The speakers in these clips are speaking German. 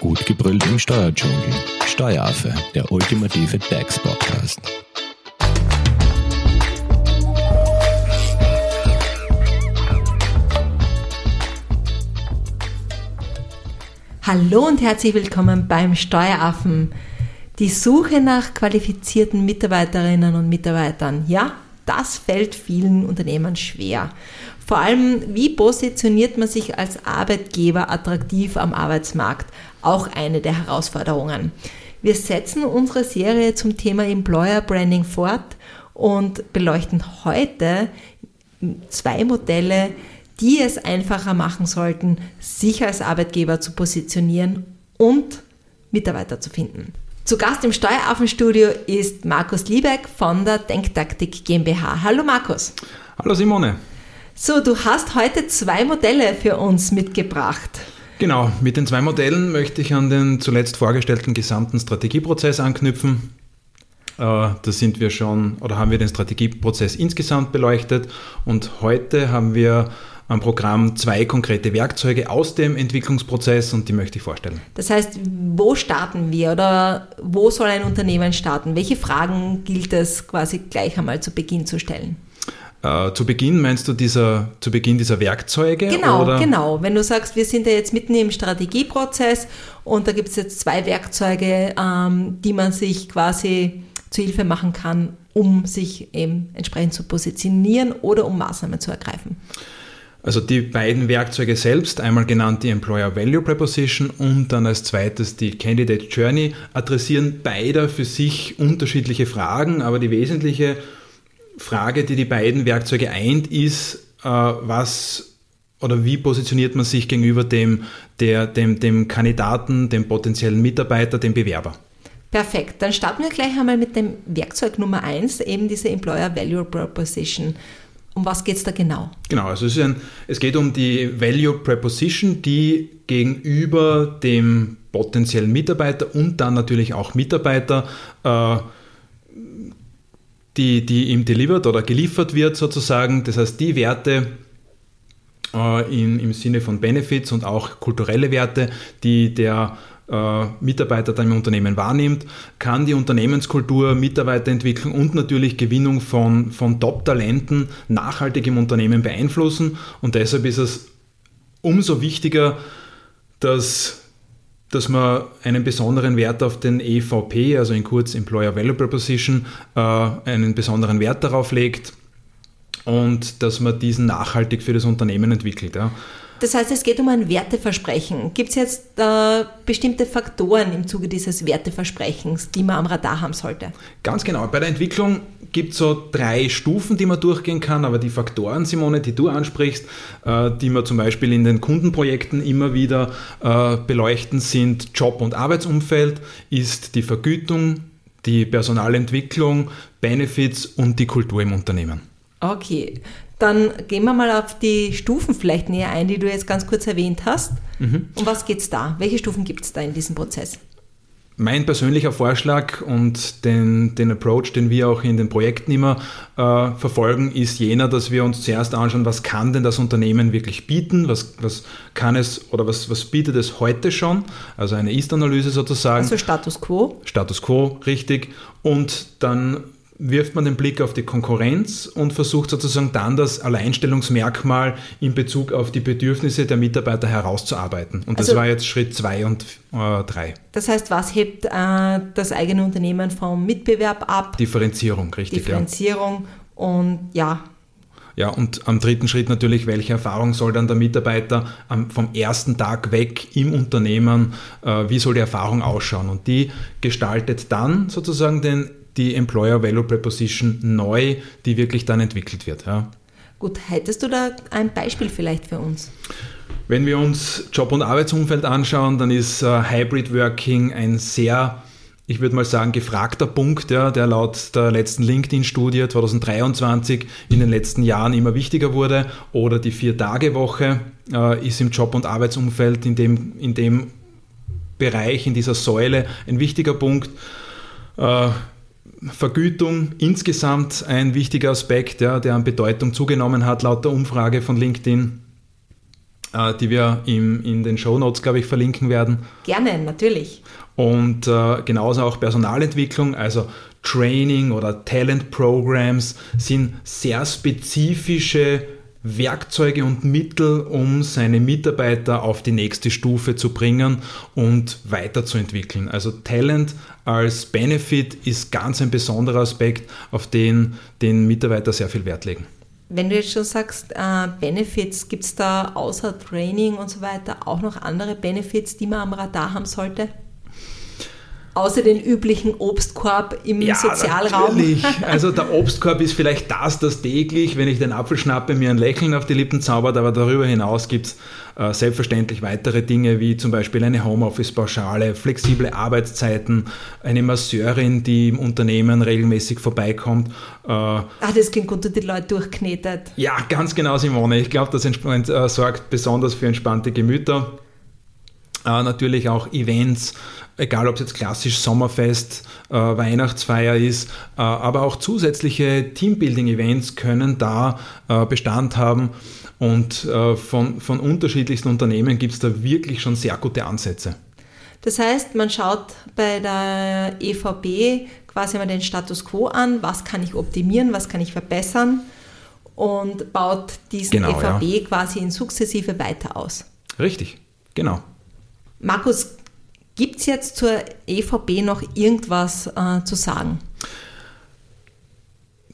Gut gebrüllt im Steuerdschungel. Steueraffe, der ultimative DAX-Podcast. Hallo und herzlich willkommen beim Steueraffen. Die Suche nach qualifizierten Mitarbeiterinnen und Mitarbeitern, ja, das fällt vielen Unternehmen schwer. Vor allem, wie positioniert man sich als Arbeitgeber attraktiv am Arbeitsmarkt? Auch eine der Herausforderungen. Wir setzen unsere Serie zum Thema Employer Branding fort und beleuchten heute zwei Modelle, die es einfacher machen sollten, sich als Arbeitgeber zu positionieren und Mitarbeiter zu finden. Zu Gast im Steueraffenstudio ist Markus Liebeck von der Denktaktik GmbH. Hallo Markus. Hallo Simone. So, du hast heute zwei Modelle für uns mitgebracht. Genau, mit den zwei Modellen möchte ich an den zuletzt vorgestellten gesamten Strategieprozess anknüpfen. Äh, da sind wir schon oder haben wir den Strategieprozess insgesamt beleuchtet und heute haben wir am Programm zwei konkrete Werkzeuge aus dem Entwicklungsprozess und die möchte ich vorstellen. Das heißt, wo starten wir oder wo soll ein Unternehmen starten? Welche Fragen gilt es quasi gleich einmal zu Beginn zu stellen? Äh, zu Beginn meinst du dieser, zu Beginn dieser Werkzeuge? Genau, oder? genau. Wenn du sagst, wir sind ja jetzt mitten im Strategieprozess und da gibt es jetzt zwei Werkzeuge, ähm, die man sich quasi zu Hilfe machen kann, um sich eben entsprechend zu positionieren oder um Maßnahmen zu ergreifen. Also die beiden Werkzeuge selbst, einmal genannt die Employer Value Preposition und dann als zweites die Candidate Journey, adressieren beide für sich unterschiedliche Fragen, aber die wesentliche Frage, die die beiden Werkzeuge eint, ist, äh, was oder wie positioniert man sich gegenüber dem, der, dem, dem Kandidaten, dem potenziellen Mitarbeiter, dem Bewerber? Perfekt, dann starten wir gleich einmal mit dem Werkzeug Nummer eins, eben diese Employer Value Proposition. Um was geht es da genau? Genau, also es, ein, es, geht um die Value Preposition, die gegenüber dem potenziellen Mitarbeiter und dann natürlich auch Mitarbeiter äh, die, die ihm delivered oder geliefert wird sozusagen. Das heißt, die Werte äh, in, im Sinne von Benefits und auch kulturelle Werte, die der äh, Mitarbeiter dann im Unternehmen wahrnimmt, kann die Unternehmenskultur, Mitarbeiterentwicklung und natürlich Gewinnung von, von Top-Talenten nachhaltig im Unternehmen beeinflussen. Und deshalb ist es umso wichtiger, dass dass man einen besonderen Wert auf den EVP, also in kurz Employer Value Proposition, äh, einen besonderen Wert darauf legt und dass man diesen nachhaltig für das Unternehmen entwickelt. Das heißt, es geht um ein Werteversprechen. Gibt es jetzt äh, bestimmte Faktoren im Zuge dieses Werteversprechens, die man am Radar haben sollte? Ganz genau. Bei der Entwicklung gibt es so drei Stufen, die man durchgehen kann, aber die Faktoren, Simone, die du ansprichst, äh, die man zum Beispiel in den Kundenprojekten immer wieder äh, beleuchten, sind Job- und Arbeitsumfeld, ist die Vergütung, die Personalentwicklung, Benefits und die Kultur im Unternehmen. Okay, dann gehen wir mal auf die Stufen vielleicht näher ein, die du jetzt ganz kurz erwähnt hast. Mhm. Um was geht es da? Welche Stufen gibt es da in diesem Prozess? Mein persönlicher Vorschlag und den, den Approach, den wir auch in den Projekten immer äh, verfolgen, ist jener, dass wir uns zuerst anschauen, was kann denn das Unternehmen wirklich bieten, was, was kann es oder was, was bietet es heute schon, also eine Ist-Analyse sozusagen. Also Status Quo. Status Quo, richtig. Und dann wirft man den Blick auf die Konkurrenz und versucht sozusagen dann das Alleinstellungsmerkmal in Bezug auf die Bedürfnisse der Mitarbeiter herauszuarbeiten. Und das also, war jetzt Schritt zwei und äh, drei. Das heißt, was hebt äh, das eigene Unternehmen vom Mitbewerb ab? Differenzierung, richtig. Differenzierung ja. und ja. Ja, und am dritten Schritt natürlich, welche Erfahrung soll dann der Mitarbeiter vom ersten Tag weg im Unternehmen, äh, wie soll die Erfahrung ausschauen? Und die gestaltet dann sozusagen den die Employer Value Preposition neu, die wirklich dann entwickelt wird. Ja. Gut, hättest du da ein Beispiel vielleicht für uns? Wenn wir uns Job- und Arbeitsumfeld anschauen, dann ist uh, Hybrid Working ein sehr, ich würde mal sagen, gefragter Punkt, ja, der laut der letzten LinkedIn-Studie 2023 in den letzten Jahren immer wichtiger wurde. Oder die Vier-Tage-Woche uh, ist im Job- und Arbeitsumfeld in dem, in dem Bereich, in dieser Säule ein wichtiger Punkt. Uh, Vergütung insgesamt ein wichtiger Aspekt, ja, der an Bedeutung zugenommen hat, laut der Umfrage von LinkedIn. äh, die wir im, in den Show Notes, glaube ich, verlinken werden. Gerne, natürlich. Und äh, genauso auch Personalentwicklung, also Training oder Talent Programs sind sehr spezifische Werkzeuge und Mittel, um seine Mitarbeiter auf die nächste Stufe zu bringen und weiterzuentwickeln. Also Talent als Benefit ist ganz ein besonderer Aspekt, auf den den Mitarbeiter sehr viel Wert legen. Wenn du jetzt schon sagst, äh, Benefits, gibt es da außer Training und so weiter auch noch andere Benefits, die man am Radar haben sollte? Außer den üblichen Obstkorb im ja, Sozialraum. Natürlich. Also der Obstkorb ist vielleicht das, das täglich, wenn ich den Apfel schnappe, mir ein Lächeln auf die Lippen zaubert, aber darüber hinaus gibt es äh, selbstverständlich weitere Dinge wie zum Beispiel eine Homeoffice-Pauschale, flexible Arbeitszeiten, eine Masseurin, die im Unternehmen regelmäßig vorbeikommt. Äh, ah, das klingt gut, die Leute durchknetet. Ja, ganz genau, Simone. Ich glaube, das äh, sorgt besonders für entspannte Gemüter. Äh, natürlich auch Events, egal ob es jetzt klassisch Sommerfest, äh, Weihnachtsfeier ist, äh, aber auch zusätzliche Teambuilding-Events können da äh, Bestand haben. Und äh, von, von unterschiedlichsten Unternehmen gibt es da wirklich schon sehr gute Ansätze. Das heißt, man schaut bei der EVB quasi mal den Status quo an, was kann ich optimieren, was kann ich verbessern und baut diesen genau, EVB ja. quasi in sukzessive weiter aus. Richtig, genau. Markus, Gibt es jetzt zur EVP noch irgendwas äh, zu sagen?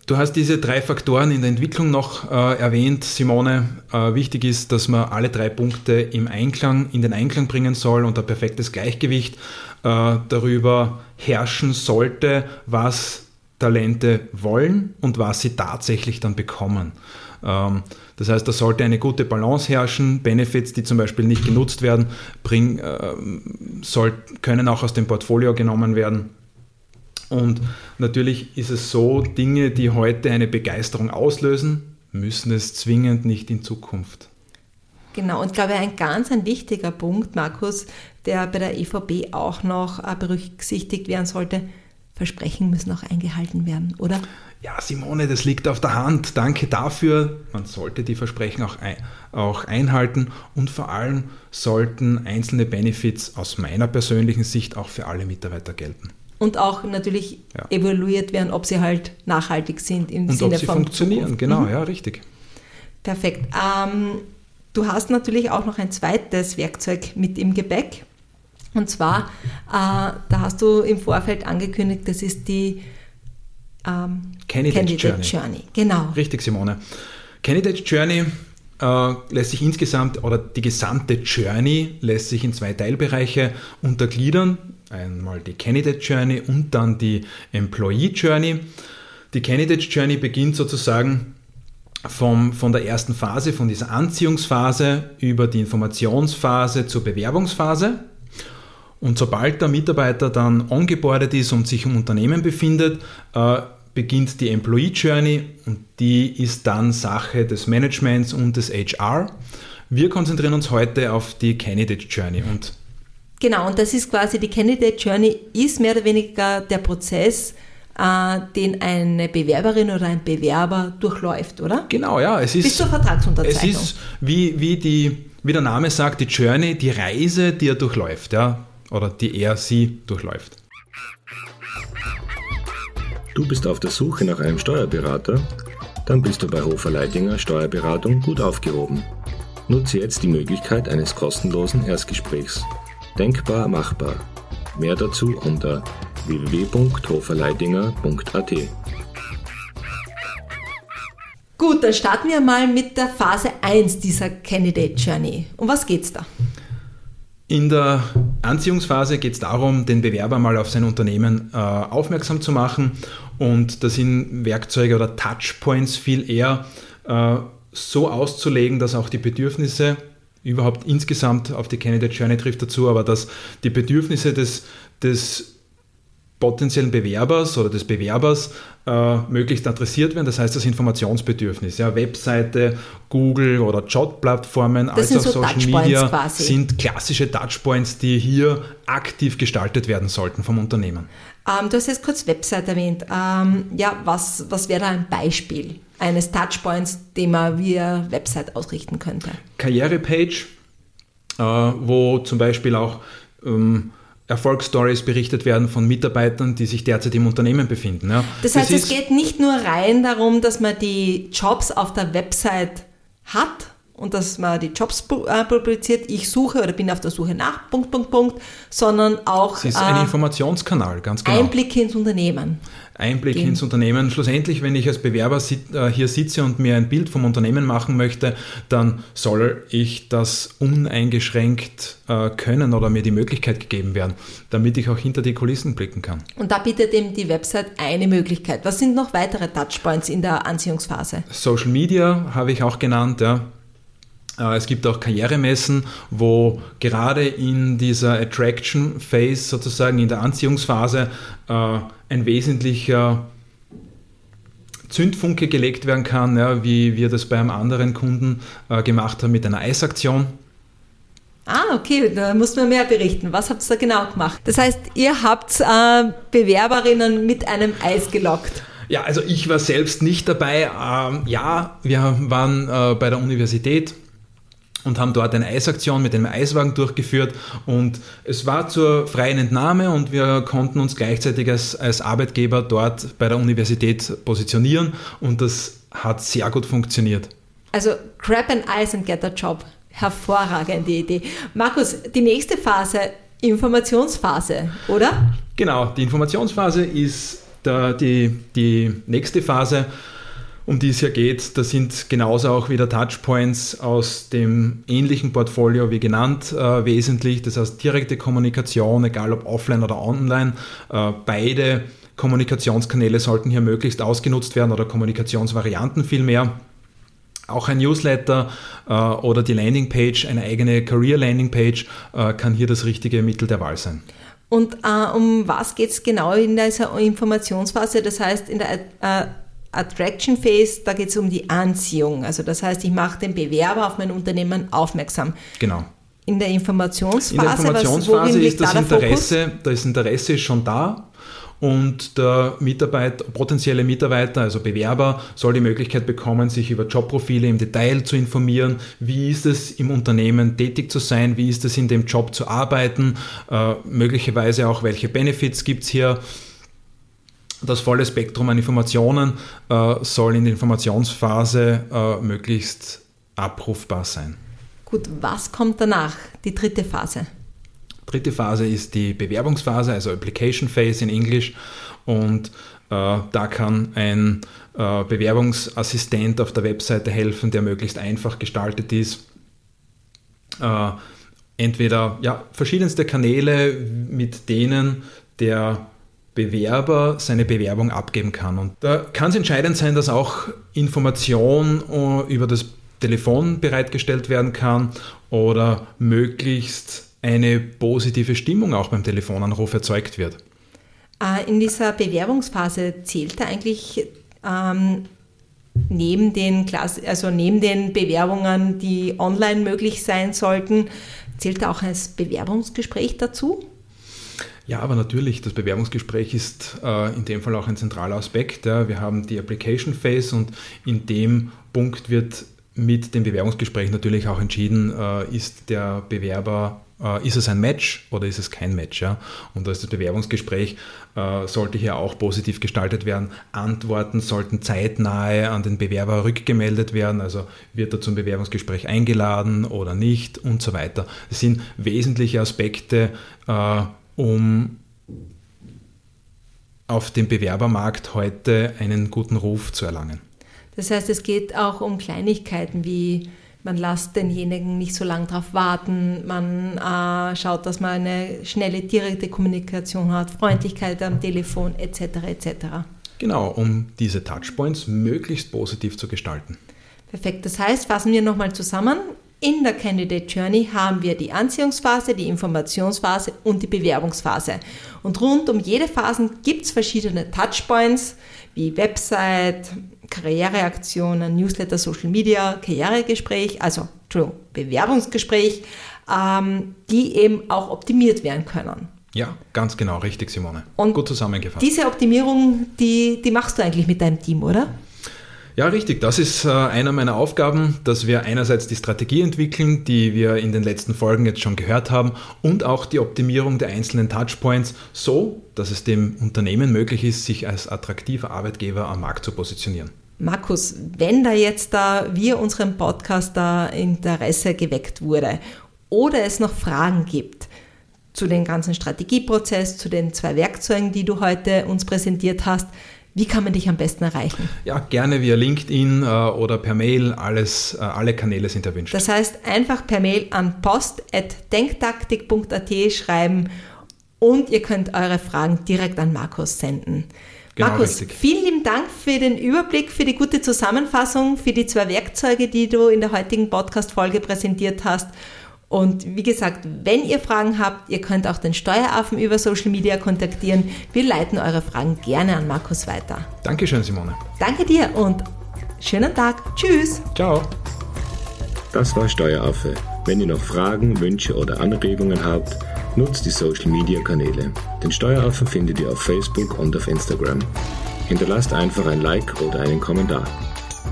Du hast diese drei Faktoren in der Entwicklung noch äh, erwähnt, Simone. Äh, wichtig ist, dass man alle drei Punkte im Einklang, in den Einklang bringen soll und ein perfektes Gleichgewicht äh, darüber herrschen sollte, was Talente wollen und was sie tatsächlich dann bekommen. Ähm, das heißt, da sollte eine gute Balance herrschen. Benefits, die zum Beispiel nicht genutzt werden, bring, äh, soll, können auch aus dem Portfolio genommen werden. Und natürlich ist es so, Dinge, die heute eine Begeisterung auslösen, müssen es zwingend nicht in Zukunft. Genau, und ich glaube, ein ganz ein wichtiger Punkt, Markus, der bei der EVB auch noch äh, berücksichtigt werden sollte, Versprechen müssen auch eingehalten werden, oder? Ja, Simone, das liegt auf der Hand. Danke dafür. Man sollte die Versprechen auch, ein, auch einhalten und vor allem sollten einzelne Benefits aus meiner persönlichen Sicht auch für alle Mitarbeiter gelten. Und auch natürlich ja. evaluiert werden, ob sie halt nachhaltig sind im und Sinne ob sie von funktionieren, Zukunft. genau, mhm. ja, richtig. Perfekt. Ähm, du hast natürlich auch noch ein zweites Werkzeug mit im Gepäck. Und zwar, äh, da hast du im Vorfeld angekündigt, das ist die ähm, Candidate, Candidate Journey. Journey. Genau. Richtig, Simone. Candidate Journey äh, lässt sich insgesamt, oder die gesamte Journey lässt sich in zwei Teilbereiche untergliedern. Einmal die Candidate Journey und dann die Employee Journey. Die Candidate Journey beginnt sozusagen vom, von der ersten Phase, von dieser Anziehungsphase über die Informationsphase zur Bewerbungsphase. Und sobald der Mitarbeiter dann ongeboardet ist und sich im Unternehmen befindet, äh, beginnt die Employee Journey und die ist dann Sache des Managements und des HR. Wir konzentrieren uns heute auf die Candidate Journey und Genau, und das ist quasi die Candidate Journey, ist mehr oder weniger der Prozess, äh, den eine Bewerberin oder ein Bewerber durchläuft, oder? Genau, ja. Es ist, Bis zur Vertragsunterzeichnung. Es ist, wie, wie, die, wie der Name sagt, die Journey, die Reise, die er durchläuft. Ja oder die er sie durchläuft. Du bist auf der Suche nach einem Steuerberater? Dann bist du bei Hofer Leidinger Steuerberatung gut aufgehoben. Nutze jetzt die Möglichkeit eines kostenlosen Erstgesprächs. Denkbar machbar. Mehr dazu unter www.hoferleidinger.at. Gut, dann starten wir mal mit der Phase 1 dieser Candidate Journey. Um was geht's da? In der Anziehungsphase geht es darum, den Bewerber mal auf sein Unternehmen äh, aufmerksam zu machen. Und das sind Werkzeuge oder Touchpoints viel eher äh, so auszulegen, dass auch die Bedürfnisse überhaupt insgesamt auf die Candidate Journey trifft dazu, aber dass die Bedürfnisse des, des potenziellen Bewerbers oder des Bewerbers äh, möglichst adressiert werden. Das heißt, das Informationsbedürfnis, ja, Webseite, Google oder Jobplattformen, als auch so Social Media quasi. sind klassische Touchpoints, die hier aktiv gestaltet werden sollten vom Unternehmen. Ähm, du hast jetzt kurz Website erwähnt. Ähm, ja, was, was wäre da ein Beispiel? eines Touchpoints, den man via Website ausrichten könnte. Karrierepage, äh, wo zum Beispiel auch ähm, Erfolgsstories berichtet werden von Mitarbeitern, die sich derzeit im Unternehmen befinden. Ja. Das heißt, es geht nicht nur rein darum, dass man die Jobs auf der Website hat, und dass man die Jobs äh, publiziert, ich suche oder bin auf der Suche nach, Punkt, Punkt, Punkt, sondern auch es ist ein äh, Informationskanal, ganz genau. Einblick ins Unternehmen. Einblick gehen. ins Unternehmen. Schlussendlich, wenn ich als Bewerber äh, hier sitze und mir ein Bild vom Unternehmen machen möchte, dann soll ich das uneingeschränkt können oder mir die Möglichkeit gegeben werden, damit ich auch hinter die Kulissen blicken kann. Und da bietet eben die Website eine Möglichkeit. Was sind noch weitere Touchpoints in der Anziehungsphase? Social Media habe ich auch genannt, ja. Äh, es gibt auch Karrieremessen, wo gerade in dieser Attraction Phase, sozusagen in der Anziehungsphase, äh, ein wesentlicher Zündfunke gelegt werden kann, ja, wie wir das bei einem anderen Kunden äh, gemacht haben mit einer Eisaktion. Ah, okay, da muss man mehr berichten. Was habt ihr da genau gemacht? Das heißt, ihr habt äh, Bewerberinnen mit einem Eis gelockt. Ja, also ich war selbst nicht dabei. Ähm, ja, wir waren äh, bei der Universität und haben dort eine Eisaktion mit einem Eiswagen durchgeführt und es war zur freien Entnahme und wir konnten uns gleichzeitig als, als Arbeitgeber dort bei der Universität positionieren und das hat sehr gut funktioniert. Also grab an ice and get a job. Hervorragende Idee. Markus, die nächste Phase, Informationsphase, oder? Genau, die Informationsphase ist der, die, die nächste Phase um die es hier geht. Das sind genauso auch wieder Touchpoints aus dem ähnlichen Portfolio wie genannt äh, wesentlich. Das heißt direkte Kommunikation, egal ob offline oder online. Äh, beide Kommunikationskanäle sollten hier möglichst ausgenutzt werden oder Kommunikationsvarianten vielmehr. Auch ein Newsletter äh, oder die Landingpage, eine eigene Career Landingpage, äh, kann hier das richtige Mittel der Wahl sein. Und äh, um was geht es genau in dieser Informationsphase? Das heißt, in der äh, Attraction Phase, da geht es um die Anziehung. Also das heißt, ich mache den Bewerber auf mein Unternehmen aufmerksam. Genau. In der Informationsphase, In der Informationsphase was, ist das Interesse, das Interesse ist schon da und der Mitarbeiter, potenzielle Mitarbeiter, also Bewerber, soll die Möglichkeit bekommen, sich über Jobprofile im Detail zu informieren. Wie ist es im Unternehmen tätig zu sein? Wie ist es in dem Job zu arbeiten? Äh, möglicherweise auch, welche Benefits gibt es hier? Das volle Spektrum an Informationen äh, soll in der Informationsphase äh, möglichst abrufbar sein. Gut, was kommt danach, die dritte Phase? Dritte Phase ist die Bewerbungsphase, also Application Phase in Englisch. Und äh, da kann ein äh, Bewerbungsassistent auf der Webseite helfen, der möglichst einfach gestaltet ist. Äh, entweder ja, verschiedenste Kanäle, mit denen der Bewerber seine Bewerbung abgeben kann. Und da kann es entscheidend sein, dass auch Information äh, über das Telefon bereitgestellt werden kann oder möglichst eine positive Stimmung auch beim Telefonanruf erzeugt wird. Äh, in dieser Bewerbungsphase zählt da eigentlich ähm, neben, den Klass also neben den Bewerbungen, die online möglich sein sollten, zählt da auch ein Bewerbungsgespräch dazu? Ja, aber natürlich, das Bewerbungsgespräch ist äh, in dem Fall auch ein zentraler Aspekt. Ja. Wir haben die Application Phase und in dem Punkt wird mit dem Bewerbungsgespräch natürlich auch entschieden, äh, ist der Bewerber, äh, ist es ein Match oder ist es kein Match. Ja? Und das Bewerbungsgespräch, äh, sollte hier auch positiv gestaltet werden. Antworten sollten zeitnahe an den Bewerber rückgemeldet werden, also wird er zum Bewerbungsgespräch eingeladen oder nicht und so weiter. Das sind wesentliche Aspekte, äh, um auf dem Bewerbermarkt heute einen guten Ruf zu erlangen. Das heißt, es geht auch um Kleinigkeiten wie man lässt denjenigen nicht so lange darauf warten, man äh, schaut, dass man eine schnelle, direkte Kommunikation hat, Freundlichkeit am Telefon etc. etc. Genau, um diese Touchpoints möglichst positiv zu gestalten. Perfekt, das heißt, fassen wir nochmal zusammen. In der Candidate Journey haben wir die Anziehungsphase, die Informationsphase und die Bewerbungsphase. Und rund um jede Phase gibt es verschiedene Touchpoints wie Website, Karriereaktionen, Newsletter, Social Media, Karrieregespräch, also Entschuldigung, Bewerbungsgespräch, ähm, die eben auch optimiert werden können. Ja, ganz genau, richtig, Simone. Und Gut zusammengefasst. Diese Optimierung, die, die machst du eigentlich mit deinem Team, oder? Ja, richtig. Das ist äh, einer meiner Aufgaben, dass wir einerseits die Strategie entwickeln, die wir in den letzten Folgen jetzt schon gehört haben, und auch die Optimierung der einzelnen Touchpoints, so dass es dem Unternehmen möglich ist, sich als attraktiver Arbeitgeber am Markt zu positionieren. Markus, wenn da jetzt da wir unserem Podcast da Interesse geweckt wurde oder es noch Fragen gibt zu dem ganzen Strategieprozess, zu den zwei Werkzeugen, die du heute uns präsentiert hast, wie kann man dich am besten erreichen? Ja, gerne via LinkedIn äh, oder per Mail. Alles, äh, alle Kanäle sind erwünscht. Das heißt, einfach per Mail an post.denktaktik.at schreiben und ihr könnt eure Fragen direkt an Markus senden. Genau Markus, richtig. vielen lieben Dank für den Überblick, für die gute Zusammenfassung, für die zwei Werkzeuge, die du in der heutigen Podcast-Folge präsentiert hast. Und wie gesagt, wenn ihr Fragen habt, ihr könnt auch den Steueraffen über Social Media kontaktieren. Wir leiten eure Fragen gerne an Markus weiter. Dankeschön, Simone. Danke dir und schönen Tag. Tschüss. Ciao. Das war Steueraffe. Wenn ihr noch Fragen, Wünsche oder Anregungen habt, nutzt die Social Media Kanäle. Den Steueraffen findet ihr auf Facebook und auf Instagram. Hinterlasst einfach ein Like oder einen Kommentar.